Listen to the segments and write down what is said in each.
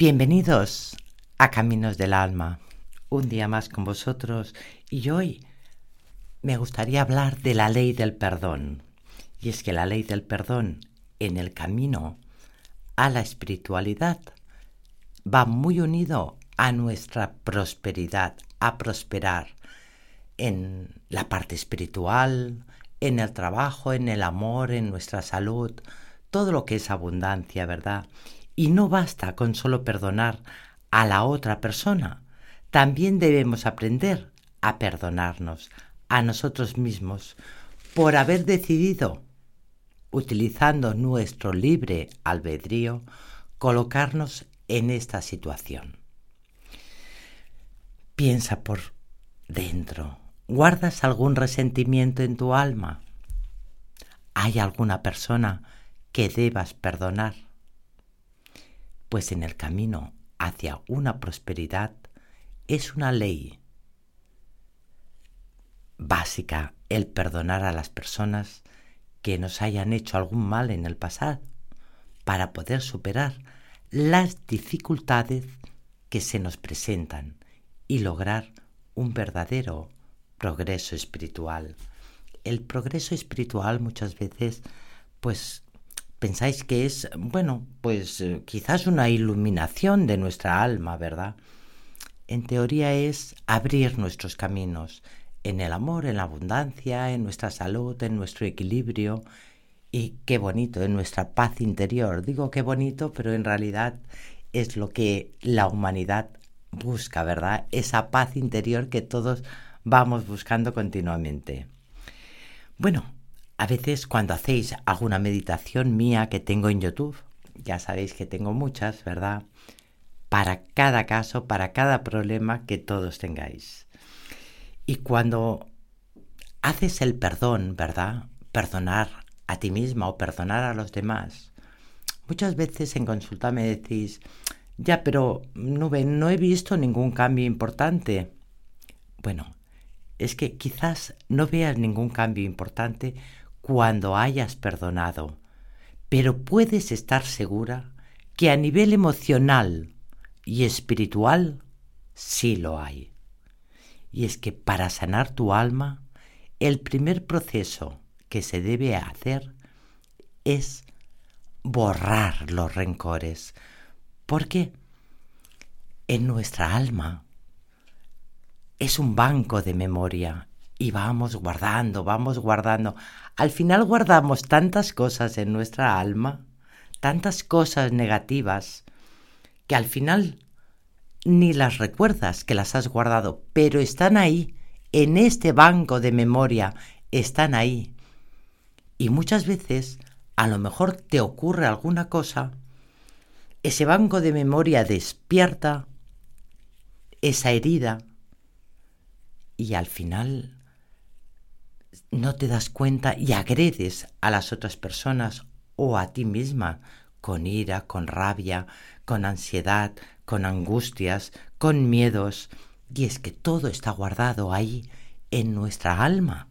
Bienvenidos a Caminos del Alma, un día más con vosotros y hoy me gustaría hablar de la ley del perdón. Y es que la ley del perdón en el camino a la espiritualidad va muy unido a nuestra prosperidad, a prosperar en la parte espiritual, en el trabajo, en el amor, en nuestra salud, todo lo que es abundancia, ¿verdad? Y no basta con solo perdonar a la otra persona, también debemos aprender a perdonarnos a nosotros mismos por haber decidido, utilizando nuestro libre albedrío, colocarnos en esta situación. Piensa por dentro. ¿Guardas algún resentimiento en tu alma? ¿Hay alguna persona que debas perdonar? Pues en el camino hacia una prosperidad es una ley básica el perdonar a las personas que nos hayan hecho algún mal en el pasado para poder superar las dificultades que se nos presentan y lograr un verdadero progreso espiritual. El progreso espiritual muchas veces pues pensáis que es, bueno, pues eh, quizás una iluminación de nuestra alma, ¿verdad? En teoría es abrir nuestros caminos en el amor, en la abundancia, en nuestra salud, en nuestro equilibrio y qué bonito, en nuestra paz interior. Digo qué bonito, pero en realidad es lo que la humanidad busca, ¿verdad? Esa paz interior que todos vamos buscando continuamente. Bueno, a veces cuando hacéis alguna meditación mía que tengo en YouTube, ya sabéis que tengo muchas, ¿verdad? Para cada caso, para cada problema que todos tengáis. Y cuando haces el perdón, ¿verdad? Perdonar a ti misma o perdonar a los demás. Muchas veces en consulta me decís, ya, pero Nube, no he visto ningún cambio importante. Bueno, es que quizás no veas ningún cambio importante cuando hayas perdonado, pero puedes estar segura que a nivel emocional y espiritual sí lo hay. Y es que para sanar tu alma, el primer proceso que se debe hacer es borrar los rencores, porque en nuestra alma es un banco de memoria y vamos guardando, vamos guardando. Al final guardamos tantas cosas en nuestra alma, tantas cosas negativas, que al final ni las recuerdas que las has guardado, pero están ahí, en este banco de memoria, están ahí. Y muchas veces, a lo mejor te ocurre alguna cosa, ese banco de memoria despierta esa herida y al final no te das cuenta y agredes a las otras personas o a ti misma con ira, con rabia, con ansiedad, con angustias, con miedos. Y es que todo está guardado ahí en nuestra alma.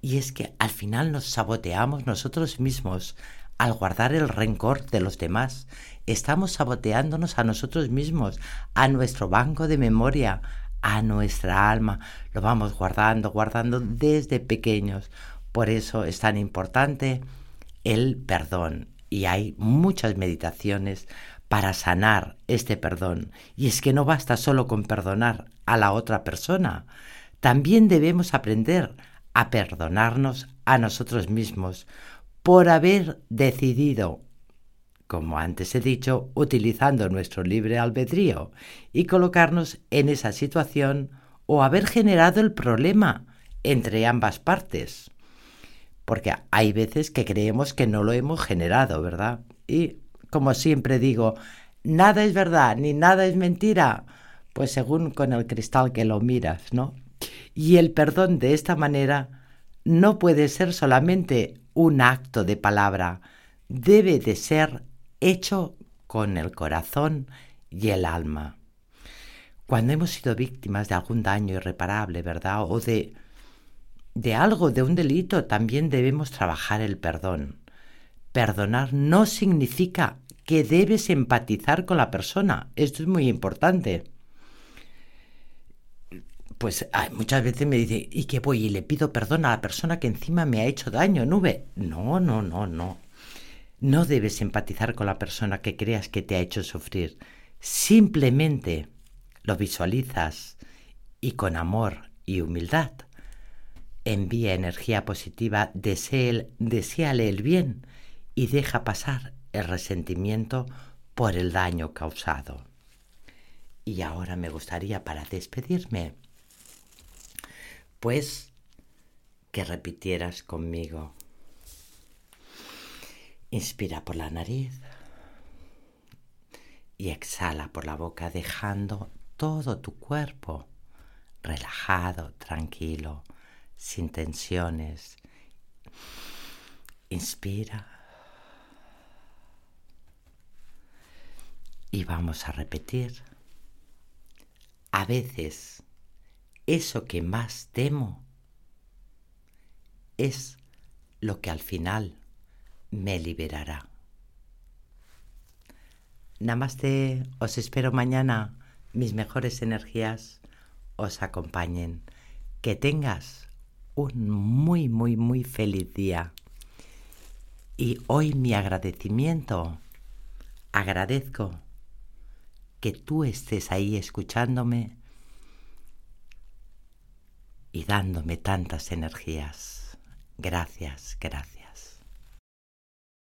Y es que al final nos saboteamos nosotros mismos al guardar el rencor de los demás. Estamos saboteándonos a nosotros mismos, a nuestro banco de memoria, a nuestra alma. Lo vamos guardando, guardando desde pequeños. Por eso es tan importante el perdón. Y hay muchas meditaciones para sanar este perdón. Y es que no basta solo con perdonar a la otra persona. También debemos aprender a perdonarnos a nosotros mismos por haber decidido como antes he dicho, utilizando nuestro libre albedrío y colocarnos en esa situación o haber generado el problema entre ambas partes. Porque hay veces que creemos que no lo hemos generado, ¿verdad? Y como siempre digo, nada es verdad ni nada es mentira, pues según con el cristal que lo miras, ¿no? Y el perdón de esta manera no puede ser solamente un acto de palabra, debe de ser hecho con el corazón y el alma. Cuando hemos sido víctimas de algún daño irreparable, ¿verdad? O de, de algo, de un delito, también debemos trabajar el perdón. Perdonar no significa que debes empatizar con la persona. Esto es muy importante. Pues muchas veces me dice, ¿y qué voy? Y le pido perdón a la persona que encima me ha hecho daño, nube. No, no, no, no. No debes empatizar con la persona que creas que te ha hecho sufrir. Simplemente lo visualizas y con amor y humildad envía energía positiva, deséale el bien y deja pasar el resentimiento por el daño causado. Y ahora me gustaría para despedirme, pues que repitieras conmigo. Inspira por la nariz y exhala por la boca dejando todo tu cuerpo relajado, tranquilo, sin tensiones. Inspira. Y vamos a repetir. A veces eso que más temo es lo que al final me liberará. Namaste, os espero mañana. Mis mejores energías os acompañen. Que tengas un muy, muy, muy feliz día. Y hoy mi agradecimiento, agradezco que tú estés ahí escuchándome y dándome tantas energías. Gracias, gracias.